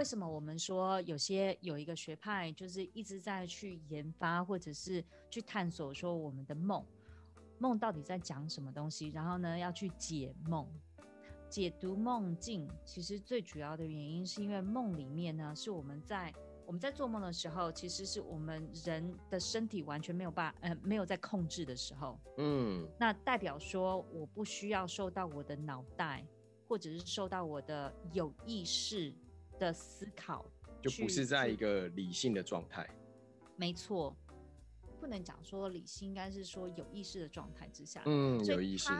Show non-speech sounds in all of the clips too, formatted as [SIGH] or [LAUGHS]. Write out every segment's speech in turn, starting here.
为什么我们说有些有一个学派就是一直在去研发或者是去探索说我们的梦，梦到底在讲什么东西？然后呢，要去解梦、解读梦境。其实最主要的原因是因为梦里面呢，是我们在我们在做梦的时候，其实是我们人的身体完全没有办呃没有在控制的时候。嗯，那代表说我不需要受到我的脑袋。或者是受到我的有意识的思考，就不是在一个理性的状态。没错，不能讲说理性，应该是说有意识的状态之下。嗯，有意识。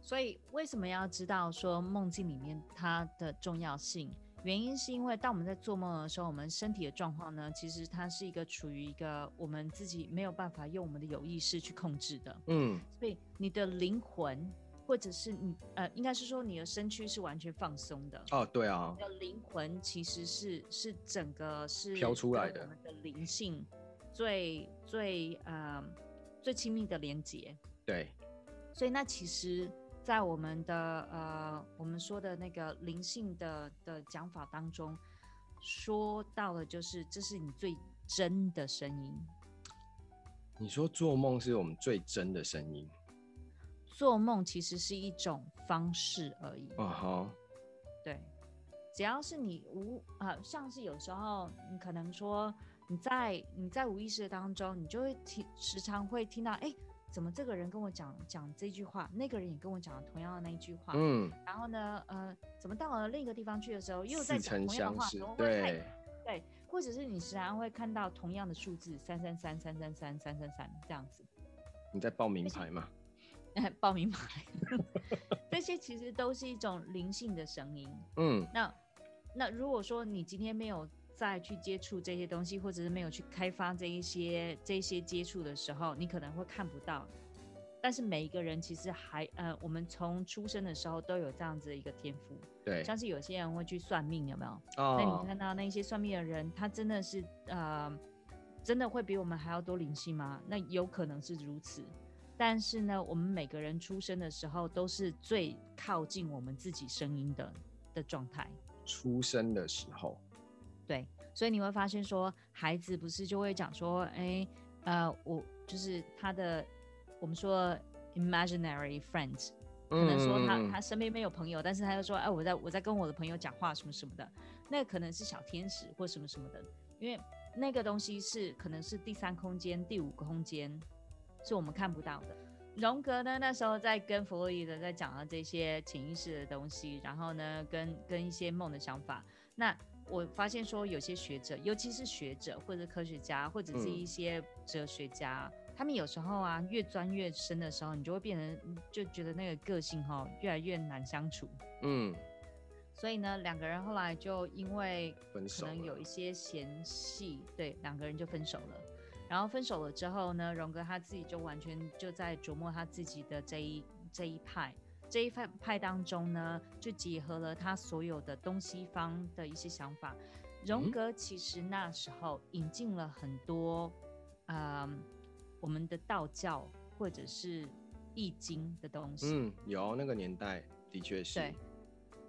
所以为什么要知道说梦境里面它的重要性？原因是因为当我们在做梦的时候，我们身体的状况呢，其实它是一个处于一个我们自己没有办法用我们的有意识去控制的。嗯，所以你的灵魂。或者是你呃，应该是说你的身躯是完全放松的哦，对啊，你的灵魂其实是是整个是飘出来的，我们的灵性最最呃最亲密的连接，对，所以那其实，在我们的呃我们说的那个灵性的的讲法当中，说到的就是这是你最真的声音。你说做梦是我们最真的声音。做梦其实是一种方式而已。啊哈，对，只要是你无啊、呃，像是有时候你可能说你在你在无意识当中，你就会听时常会听到，哎，怎么这个人跟我讲讲这句话，那个人也跟我讲了同样的那一句话，嗯，然后呢，呃，怎么到了另一个地方去的时候又在讲同样的话，对对，或者是你时常会看到同样的数字三三三三三三三三三这样子。你在报名牌吗？[LAUGHS] 报名牌，[LAUGHS] 这些其实都是一种灵性的声音。嗯，那那如果说你今天没有再去接触这些东西，或者是没有去开发这一些这一些接触的时候，你可能会看不到。但是每一个人其实还呃，我们从出生的时候都有这样子的一个天赋。对，像是有些人会去算命，有没有？哦。那你看到那些算命的人，他真的是呃，真的会比我们还要多灵性吗？那有可能是如此。但是呢，我们每个人出生的时候都是最靠近我们自己声音的的状态。出生的时候，对，所以你会发现说，孩子不是就会讲说，哎、欸，呃，我就是他的，我们说 imaginary friends，可能说他、嗯、他身边没有朋友，但是他就说，哎、欸，我在我在跟我的朋友讲话什么什么的，那可能是小天使或什么什么的，因为那个东西是可能是第三空间、第五个空间。是我们看不到的。荣格呢，那时候在跟弗洛伊德在讲的这些潜意识的东西，然后呢，跟跟一些梦的想法。那我发现说，有些学者，尤其是学者或者科学家，或者是一些哲学家，嗯、他们有时候啊，越钻越深的时候，你就会变成就觉得那个个性哈、哦，越来越难相处。嗯。所以呢，两个人后来就因为可能有一些嫌隙，对，两个人就分手了。然后分手了之后呢，荣哥他自己就完全就在琢磨他自己的这一这一派，这一派派当中呢，就结合了他所有的东西方的一些想法。荣格其实那时候引进了很多，嗯、呃，我们的道教或者是易经的东西。嗯，有那个年代的确是。对。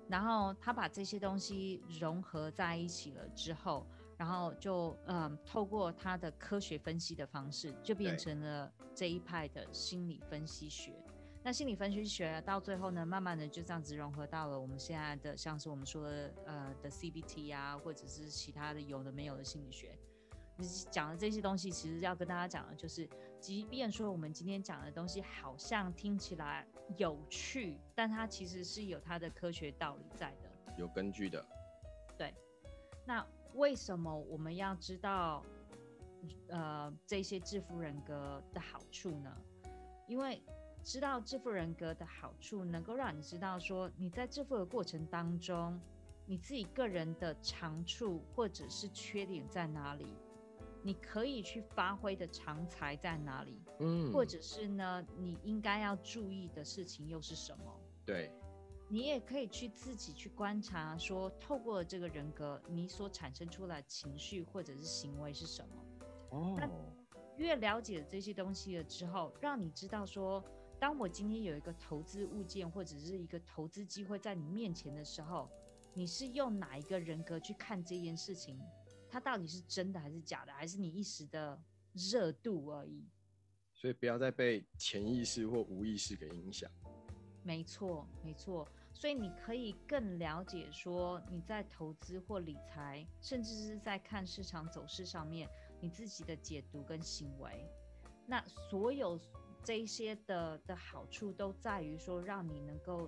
然后他把这些东西融合在一起了之后。然后就嗯，透过他的科学分析的方式，就变成了这一派的心理分析学。那心理分析学到最后呢，慢慢的就这样子融合到了我们现在的，像是我们说的呃的 CBT 啊，或者是其他的有的没有的心理学。你讲的这些东西，其实要跟大家讲的就是，即便说我们今天讲的东西好像听起来有趣，但它其实是有它的科学道理在的，有根据的。对，那。为什么我们要知道，呃，这些致富人格的好处呢？因为知道致富人格的好处，能够让你知道说，你在致富的过程当中，你自己个人的长处或者是缺点在哪里，你可以去发挥的长才在哪里，嗯，或者是呢，你应该要注意的事情又是什么？对。你也可以去自己去观察，说透过这个人格，你所产生出来情绪或者是行为是什么？哦，那越了解这些东西了之后，让你知道说，当我今天有一个投资物件或者是一个投资机会在你面前的时候，你是用哪一个人格去看这件事情？它到底是真的还是假的？还是你一时的热度而已？所以不要再被潜意识或无意识给影响。没错，没错。所以你可以更了解说你在投资或理财，甚至是在看市场走势上面，你自己的解读跟行为。那所有这一些的的好处都在于说，让你能够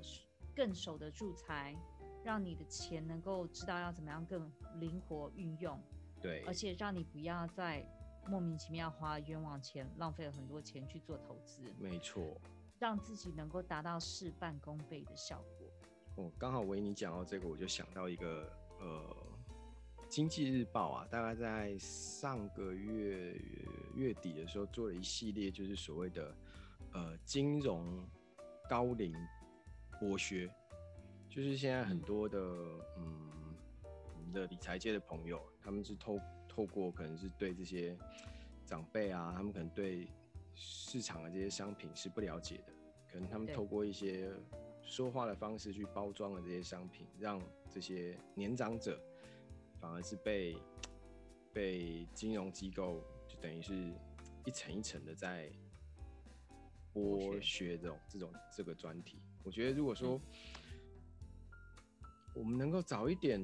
更守得住财。让你的钱能够知道要怎么样更灵活运用，对，而且让你不要再莫名其妙花冤枉钱，浪费了很多钱去做投资。没错，让自己能够达到事半功倍的效果。哦，刚好维尼讲到这个，我就想到一个呃，《经济日报》啊，大概在上个月月底的时候做了一系列，就是所谓的呃金融高龄剥削。就是现在很多的，嗯，我们的理财界的朋友，他们是透透过可能是对这些长辈啊，他们可能对市场的这些商品是不了解的，可能他们透过一些说话的方式去包装了这些商品，让这些年长者反而是被被金融机构就等于是一层一层的在剥削这种这种这个专题。我觉得如果说，我们能够早一点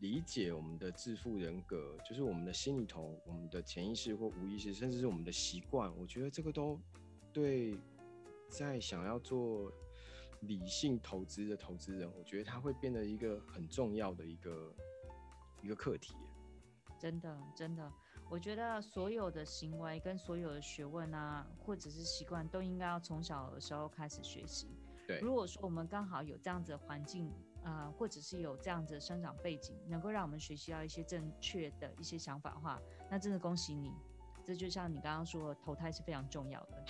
理解我们的致富人格，就是我们的心里头、我们的潜意识或无意识，甚至是我们的习惯。我觉得这个都对，在想要做理性投资的投资人，我觉得他会变得一个很重要的一个一个课题。真的，真的，我觉得所有的行为跟所有的学问啊，或者是习惯，都应该要从小的时候开始学习。对，如果说我们刚好有这样子的环境。啊、呃，或者是有这样子的生长背景，能够让我们学习到一些正确的一些想法的话，那真的恭喜你。这就像你刚刚说，投胎是非常重要的。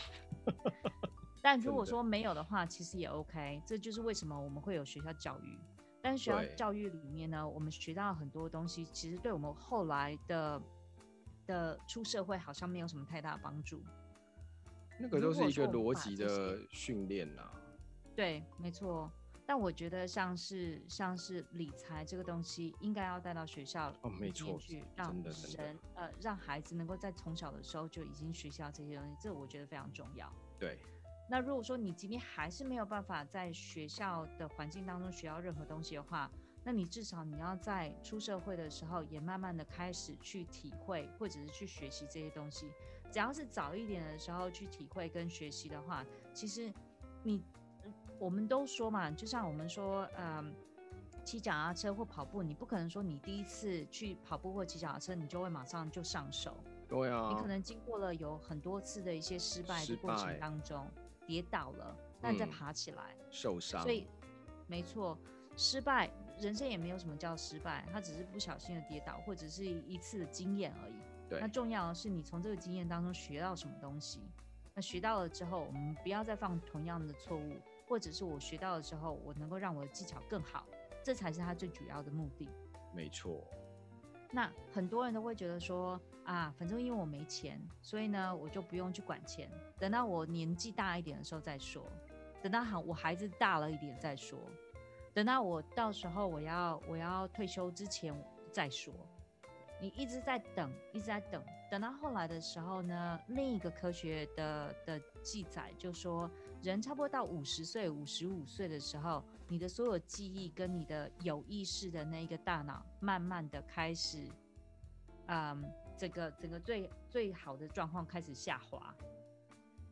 但如果说没有的话，其实也 OK。这就是为什么我们会有学校教育。但是学校教育里面呢，我们学到很多东西，其实对我们后来的的出社会好像没有什么太大的帮助。那个都是一个逻辑的训练呐。对，没错。但我觉得像是像是理财这个东西，应该要带到学校哦，没错，去让人呃让孩子能够在从小的时候就已经学习到这些东西，这我觉得非常重要。对。那如果说你今天还是没有办法在学校的环境当中学到任何东西的话，那你至少你要在出社会的时候也慢慢的开始去体会或者是去学习这些东西。只要是早一点的时候去体会跟学习的话，其实你。我们都说嘛，就像我们说，嗯，骑脚踏车或跑步，你不可能说你第一次去跑步或骑脚踏车，你就会马上就上手。对啊。你可能经过了有很多次的一些失败的过程当中，跌倒了，那你再爬起来，嗯、受伤。所以，没错，失败，人生也没有什么叫失败，他只是不小心的跌倒，或者是一次的经验而已。对。那重要的是你从这个经验当中学到什么东西。那学到了之后，我们不要再犯同样的错误。或者是我学到了之后，我能够让我的技巧更好，这才是他最主要的目的。没错。那很多人都会觉得说啊，反正因为我没钱，所以呢，我就不用去管钱，等到我年纪大一点的时候再说，等到好我孩子大了一点再说，等到我到时候我要我要退休之前再说。你一直在等，一直在等，等到后来的时候呢，另一个科学的的记载就说，人差不多到五十岁、五十五岁的时候，你的所有记忆跟你的有意识的那一个大脑，慢慢的开始，嗯，这个整个最最好的状况开始下滑，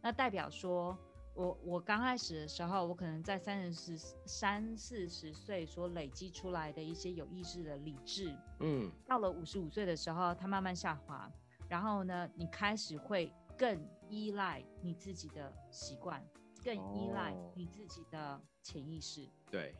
那代表说。我我刚开始的时候，我可能在三十三四十岁所累积出来的一些有意识的理智，嗯，到了五十五岁的时候，它慢慢下滑，然后呢，你开始会更依赖你自己的习惯，更依赖你自己的潜意识，对，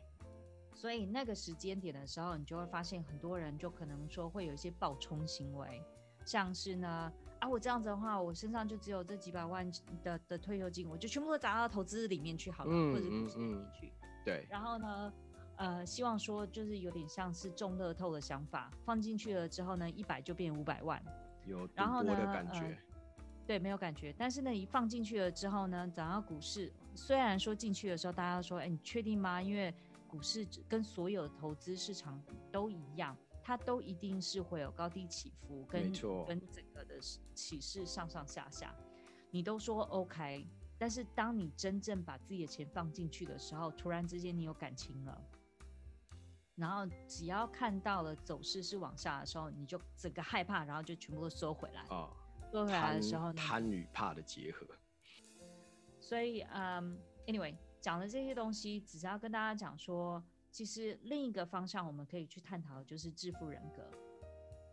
所以那个时间点的时候，你就会发现很多人就可能说会有一些暴冲行为，像是呢。啊，我这样子的话，我身上就只有这几百万的的退休金，我就全部都砸到投资里面去好了，嗯、或者股市里面去。对。然后呢，呃，希望说就是有点像是中乐透的想法，放进去了之后呢，一百就变五百万。有赌博的感觉。呃。对，没有感觉。但是呢，一放进去了之后呢，涨到股市，虽然说进去的时候大家都说，哎，你确定吗？因为股市跟所有的投资市场都一样，它都一定是会有高低起伏，跟跟整个的起势上上下下，你都说 OK，但是当你真正把自己的钱放进去的时候，突然之间你有感情了，然后只要看到了走势是往下的时候，你就整个害怕，然后就全部都收回来。哦，收回来的时候呢，贪与怕的结合。所以，嗯，um，anyway。讲的这些东西，只是要跟大家讲说，其实另一个方向我们可以去探讨的就是致富人格。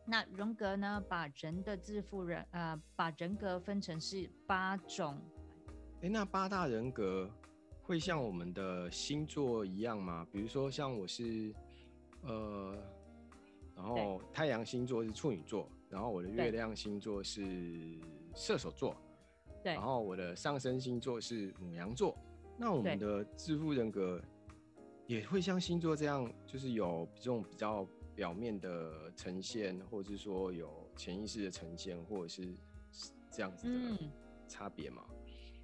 那荣格呢，把人的致富人，呃，把人格分成是八种。哎，那八大人格会像我们的星座一样吗？比如说，像我是，呃，然后太阳星座是处女座，然后我的月亮星座是射手座，对，然后我的上升星座是母羊座。那我们的致富人格也会像星座这样，就是有这种比较表面的呈现，或者是说有潜意识的呈现，或者是这样子的差别吗？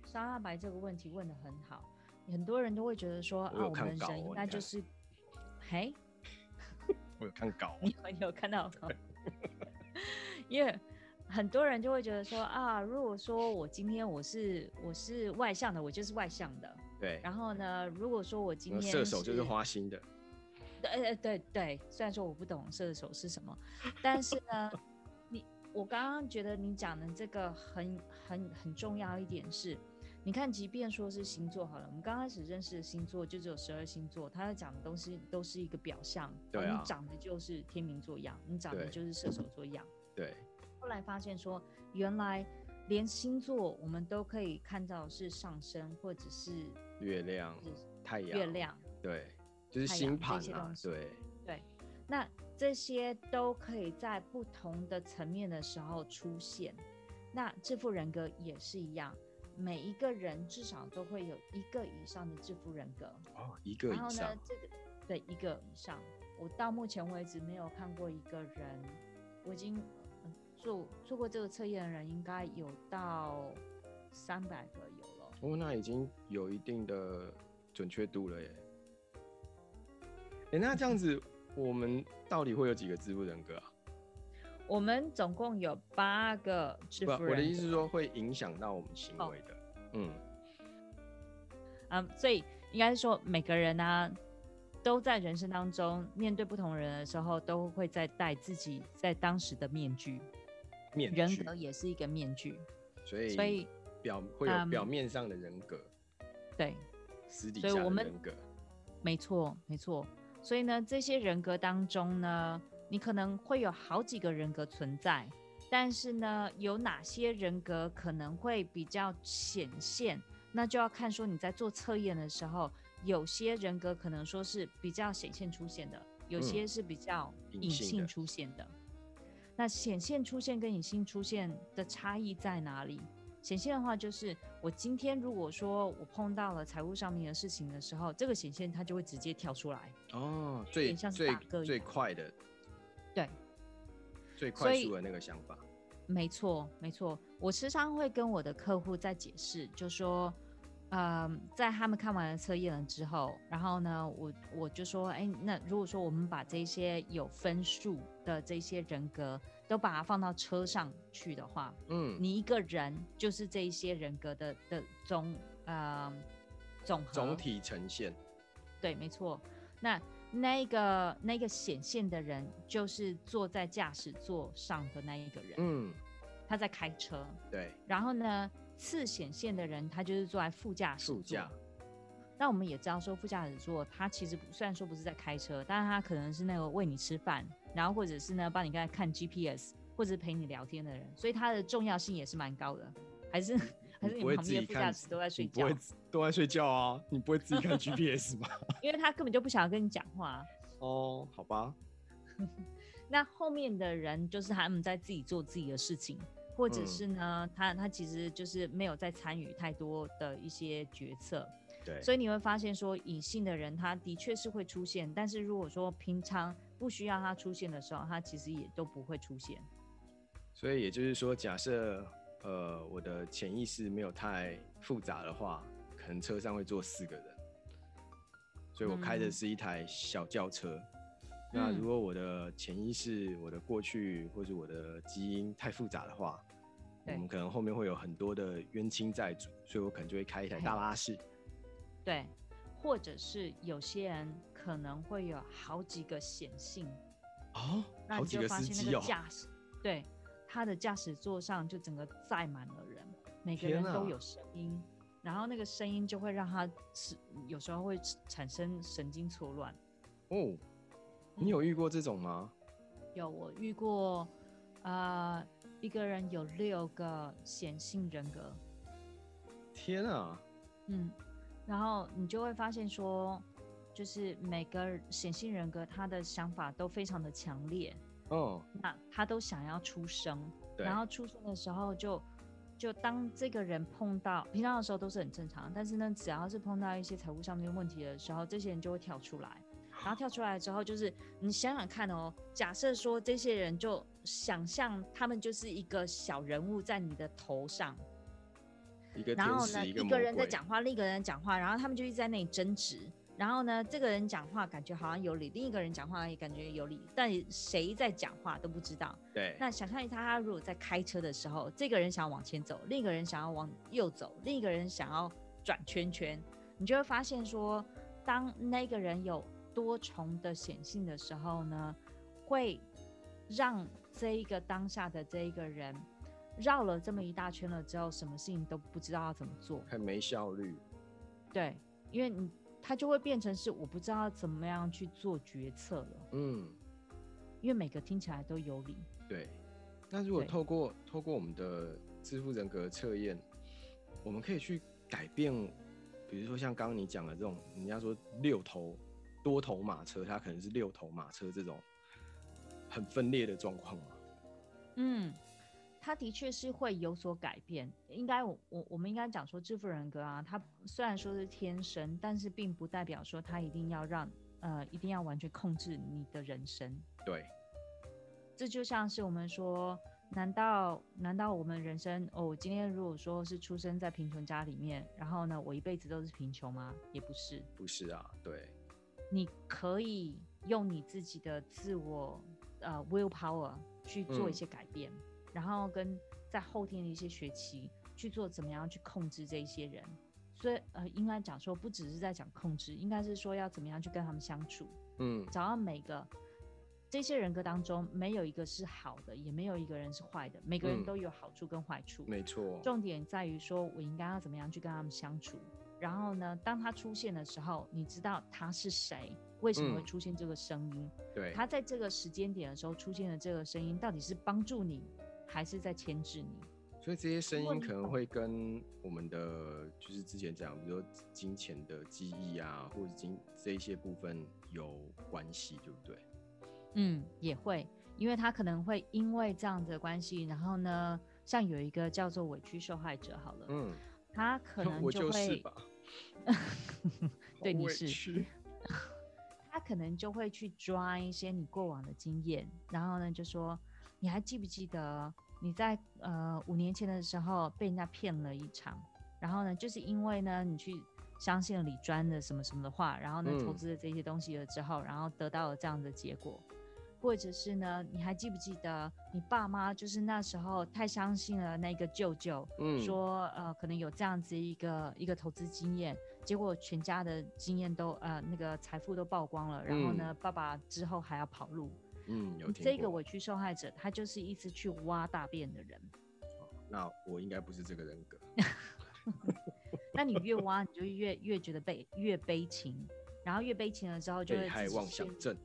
沙拉白这个问题问的很好，很多人都会觉得说啊，我们人应该就是，[LAUGHS] 嘿，[LAUGHS] 我有看稿，[LAUGHS] 你有看到吗？因为。很多人就会觉得说啊，如果说我今天我是我是外向的，我就是外向的。对。然后呢，如果说我今天射手就是花心的。对对对对，虽然说我不懂射手是什么，但是呢，[LAUGHS] 你我刚刚觉得你讲的这个很很很重要一点是，你看，即便说是星座好了，我们刚开始认识的星座就只有十二星座，他讲的东西都是一个表象。对啊。你长得就是天秤座样，你长得就是射手座样。对后来发现说，原来连星座我们都可以看到是上升或者是月亮、太阳、月亮，对，就是星盘啊，对对。那这些都可以在不同的层面的时候出现。那致富人格也是一样，每一个人至少都会有一个以上的致富人格。哦，一个以上。然后呢，这个对一个以上，我到目前为止没有看过一个人，我已经。做做过这个测验的人应该有到三百个哦，那已经有一定的准确度了耶。哎、欸，那这样子，我们到底会有几个支付人格啊？我们总共有八个支付人格。我的意思是说，会影响到我们行为的。哦、嗯，嗯，所以应该是说，每个人呢、啊，都在人生当中面对不同人的时候，都会在戴自己在当时的面具。面人格也是一个面具，所以所以表会有表面上的人格，嗯、对，私底下的人格，所以我们没错没错。所以呢，这些人格当中呢，你可能会有好几个人格存在，但是呢，有哪些人格可能会比较显现，那就要看说你在做测验的时候，有些人格可能说是比较显现出现的，有些是比较隐性出现的。嗯那显现出现跟隐性出现的差异在哪里？显现的话，就是我今天如果说我碰到了财务上面的事情的时候，这个显现它就会直接跳出来。哦，最最最快的，对，最快速的那个想法。没错，没错。我时常会跟我的客户在解释，就说。嗯，在他们看完了测验了之后，然后呢，我我就说，哎，那如果说我们把这些有分数的这些人格都把它放到车上去的话，嗯，你一个人就是这一些人格的的总呃总和总体呈现。对，没错。那那个那个显现的人就是坐在驾驶座上的那一个人，嗯，他在开车。对。然后呢？次显现的人，他就是坐在副驾驶座。副驾。那我们也知道说，副驾驶座他其实虽然说不是在开车，但是他可能是那个喂你吃饭，然后或者是呢帮你刚才看 GPS，或者是陪你聊天的人，所以他的重要性也是蛮高的。还是还是你旁边副驾驶都在睡觉？不会都在睡觉啊？你不会自己看 GPS [LAUGHS] 吗？因为他根本就不想要跟你讲话。[LAUGHS] 哦，好吧。[LAUGHS] 那后面的人就是他们在自己做自己的事情。或者是呢，嗯、他他其实就是没有在参与太多的一些决策，对，所以你会发现说隐性的人他的确是会出现，但是如果说平常不需要它出现的时候，它其实也都不会出现。所以也就是说，假设呃我的潜意识没有太复杂的话，可能车上会坐四个人，所以我开的是一台小轿车。嗯、那如果我的潜意识、我的过去或者我的基因太复杂的话，我们可能后面会有很多的冤亲债主，所以我可能就会开一台大巴士。对，或者是有些人可能会有好几个显性哦，那你就发现那个，驾驶对，他的驾驶座上就整个载满了人，每个人都有声音，然后那个声音就会让他是有时候会产生神经错乱。哦，你有遇过这种吗？有，我遇过，呃，一个人有六个显性人格。天啊！嗯。然后你就会发现说，就是每个显性人格他的想法都非常的强烈，哦，那他都想要出生，然后出生的时候就就当这个人碰到平常的时候都是很正常，但是呢，只要是碰到一些财务上面问题的时候，这些人就会跳出来，然后跳出来之后就是你想想看哦，假设说这些人就想象他们就是一个小人物在你的头上。然后呢，一个人在讲话，另一个人讲话，然后他们就一直在那里争执。然后呢，这个人讲话感觉好像有理，另一个人讲话也感觉有理，但谁在讲话都不知道。对。那想象一下，他如果在开车的时候，这个人想要往前走，另一个人想要往右走，另一个人想要转圈圈，你就会发现说，当那个人有多重的显性的时候呢，会让这一个当下的这一个人。绕了这么一大圈了之后，什么事情都不知道要怎么做，很没效率。对，因为你他就会变成是我不知道怎么样去做决策了。嗯，因为每个听起来都有理。对，那如果透过透过我们的支付人格测验，我们可以去改变，比如说像刚刚你讲的这种，人家说六头多头马车，它可能是六头马车这种很分裂的状况嘛？嗯。他的确是会有所改变，应该我我我们应该讲说，致富人格啊，他虽然说是天生，但是并不代表说他一定要让呃一定要完全控制你的人生。对，这就像是我们说，难道难道我们人生哦，今天如果说是出生在贫穷家里面，然后呢，我一辈子都是贫穷吗？也不是，不是啊，对，你可以用你自己的自我呃 will power 去做一些改变。嗯然后跟在后天的一些学期去做怎么样去控制这一些人，所以呃，应该讲说不只是在讲控制，应该是说要怎么样去跟他们相处，嗯，找到每个这些人格当中没有一个是好的，也没有一个人是坏的，每个人都有好处跟坏处，嗯，没错。重点在于说我应该要怎么样去跟他们相处，然后呢，当他出现的时候，你知道他是谁，为什么会出现这个声音？嗯，对，他在这个时间点的时候出现的这个声音，到底是帮助你？还是在牵制你，所以这些声音可能会跟我们的就是之前讲，比如说金钱的记忆啊，或者金这一些部分有关系，对不对？嗯，也会，因为他可能会因为这样的关系，然后呢，像有一个叫做委屈受害者，好了，嗯，他可能就会，就是吧 [LAUGHS] 对，你是，他可能就会去抓一些你过往的经验，然后呢，就说。你还记不记得你在呃五年前的时候被人家骗了一场，然后呢，就是因为呢你去相信了李专的什么什么的话，然后呢投资了这些东西了之后，然后得到了这样的结果，或者是呢你还记不记得你爸妈就是那时候太相信了那个舅舅，嗯，说呃可能有这样子一个一个投资经验，结果全家的经验都呃那个财富都曝光了，然后呢爸爸之后还要跑路。嗯，有这个委屈受害者，他就是一直去挖大便的人。哦，那我应该不是这个人格。[LAUGHS] [LAUGHS] 那你越挖，你就越越觉得悲越悲情，然后越悲情了之后，就会被害妄想症。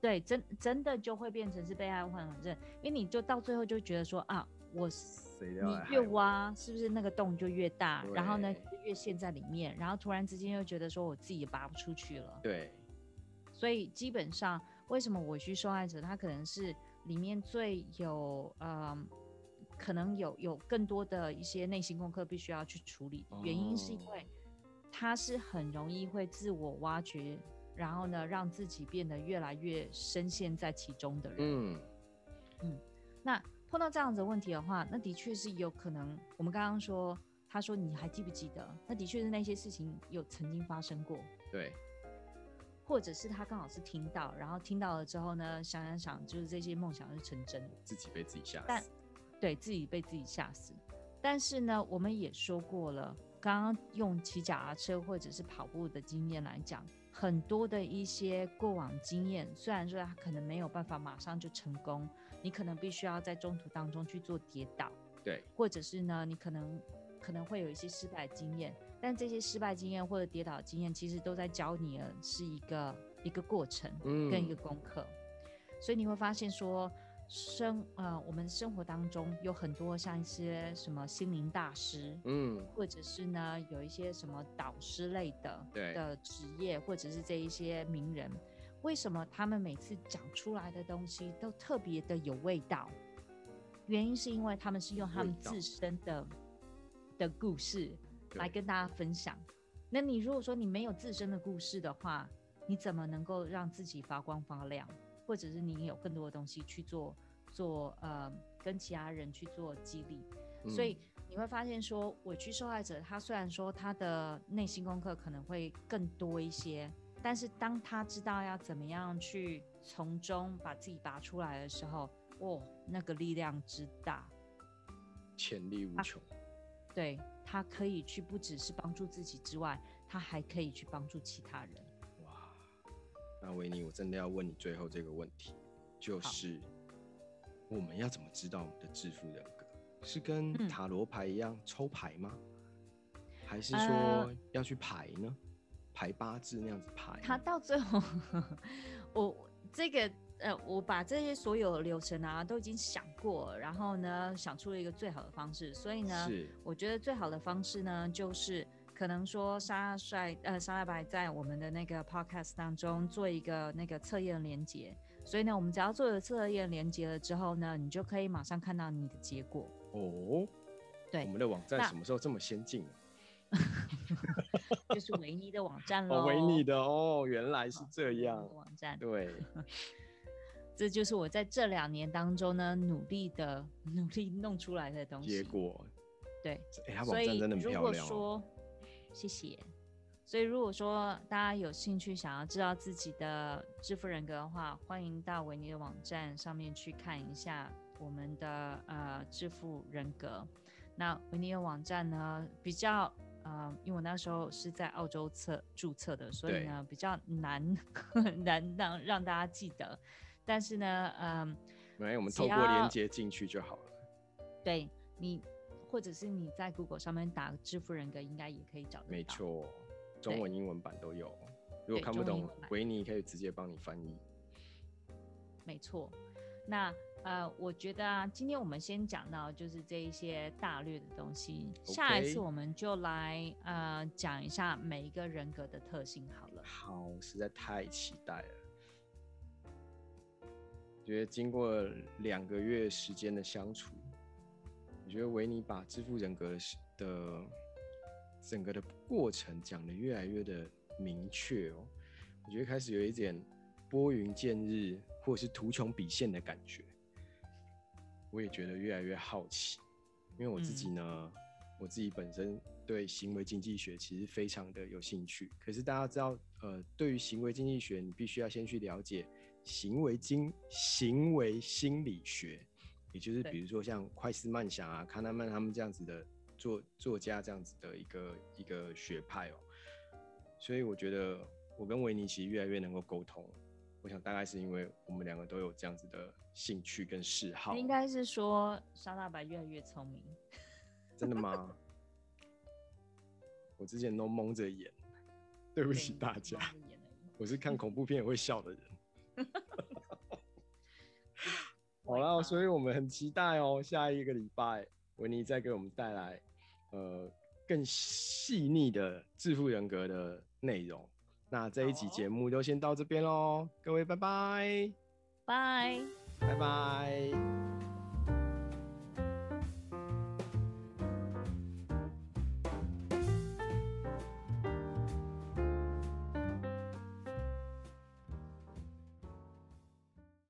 对，真真的就会变成是被害妄想症，因为你就到最后就觉得说啊，我你越挖，是不是那个洞就越大？然后呢，越陷在里面，然后突然之间又觉得说我自己也拔不出去了。对，所以基本上。为什么委屈受害者他可能是里面最有呃，可能有有更多的一些内心功课必须要去处理？原因是因为他是很容易会自我挖掘，然后呢，让自己变得越来越深陷在其中的人。嗯嗯，那碰到这样子的问题的话，那的确是有可能。我们刚刚说，他说你还记不记得？那的确是那些事情有曾经发生过。对。或者是他刚好是听到，然后听到了之后呢，想想想，就是这些梦想是成真的，自己被自己吓死，但对自己被自己吓死。但是呢，我们也说过了，刚刚用骑脚踏车或者是跑步的经验来讲，很多的一些过往经验，虽然说他可能没有办法马上就成功，你可能必须要在中途当中去做跌倒，对，或者是呢，你可能可能会有一些失败经验。但这些失败经验或者跌倒经验，其实都在教你的是一个一个过程，跟一个功课。嗯、所以你会发现说，生呃，我们生活当中有很多像一些什么心灵大师，嗯，或者是呢有一些什么导师类的对的职业，或者是这一些名人，为什么他们每次讲出来的东西都特别的有味道？原因是因为他们是用他们自身的的故事。来跟大家分享。那你如果说你没有自身的故事的话，你怎么能够让自己发光发亮？或者是你有更多的东西去做做呃，跟其他人去做激励？嗯、所以你会发现说，委屈受害者他虽然说他的内心功课可能会更多一些，但是当他知道要怎么样去从中把自己拔出来的时候，哦，那个力量之大，潜力无穷。对。他可以去不只是帮助自己之外，他还可以去帮助其他人。哇，那维尼，我真的要问你最后这个问题，就是我们要怎么知道我们的致富人格？是跟塔罗牌一样抽牌吗？嗯、还是说要去排呢？呃、排八字那样子排？他到最后，[LAUGHS] 我这个。呃，我把这些所有的流程啊都已经想过，然后呢，想出了一个最好的方式。所以呢，是我觉得最好的方式呢，就是可能说沙帅呃沙大白在我们的那个 podcast 当中做一个那个测验连接。所以呢，我们只要做了测验连接了之后呢，你就可以马上看到你的结果。哦，对，我们的网站什么时候这么先进？[LAUGHS] 就是维尼的网站喽。维尼的哦，原来是这样。哦、网站对。[LAUGHS] [LAUGHS] 这就是我在这两年当中呢，努力的 [LAUGHS] 努力弄出来的东西。结果，对，哎、欸，网站真的很漂亮。所以如果说，谢谢。所以如果说大家有兴趣想要知道自己的致富人格的话，欢迎到维尼的网站上面去看一下我们的呃致富人格。那维尼的网站呢，比较呃，因为我那时候是在澳洲测注册的，所以呢比较难 [LAUGHS] 难让让大家记得。但是呢，嗯，没，我们透过连接进去就好了。对你，或者是你在 Google 上面打“支付人格”，应该也可以找得到。没错，中文、英文版都有。如果看不懂，维尼可以直接帮你翻译。没错，那呃，我觉得啊，今天我们先讲到就是这一些大略的东西，Okay. 下一次我们就来呃讲一下每一个人格的特性好了。好，实在太期待了。觉得经过两个月时间的相处，我觉得维尼把支付人格的整个的过程讲得越来越的明确哦。我觉得开始有一点拨云见日或者是图穷匕现的感觉。我也觉得越来越好奇，因为我自己呢，嗯、我自己本身对行为经济学其实非常的有兴趣。可是大家知道，呃，对于行为经济学，你必须要先去了解。行为经行为心理学，也就是比如说像快思慢想啊、卡纳曼他们这样子的作作家这样子的一个一个学派哦，所以我觉得我跟维尼其实越来越能够沟通。我想大概是因为我们两个都有这样子的兴趣跟嗜好。应该是说沙大白越来越聪明。真的吗？[LAUGHS] 我之前都蒙着眼，对不起大家。我是看恐怖片也会笑的人。[LAUGHS] 好了，所以我们很期待哦，下一个礼拜维尼再给我们带来呃更细腻的致富人格的内容。那这一集节目就先到这边喽，各位拜拜，拜，拜拜。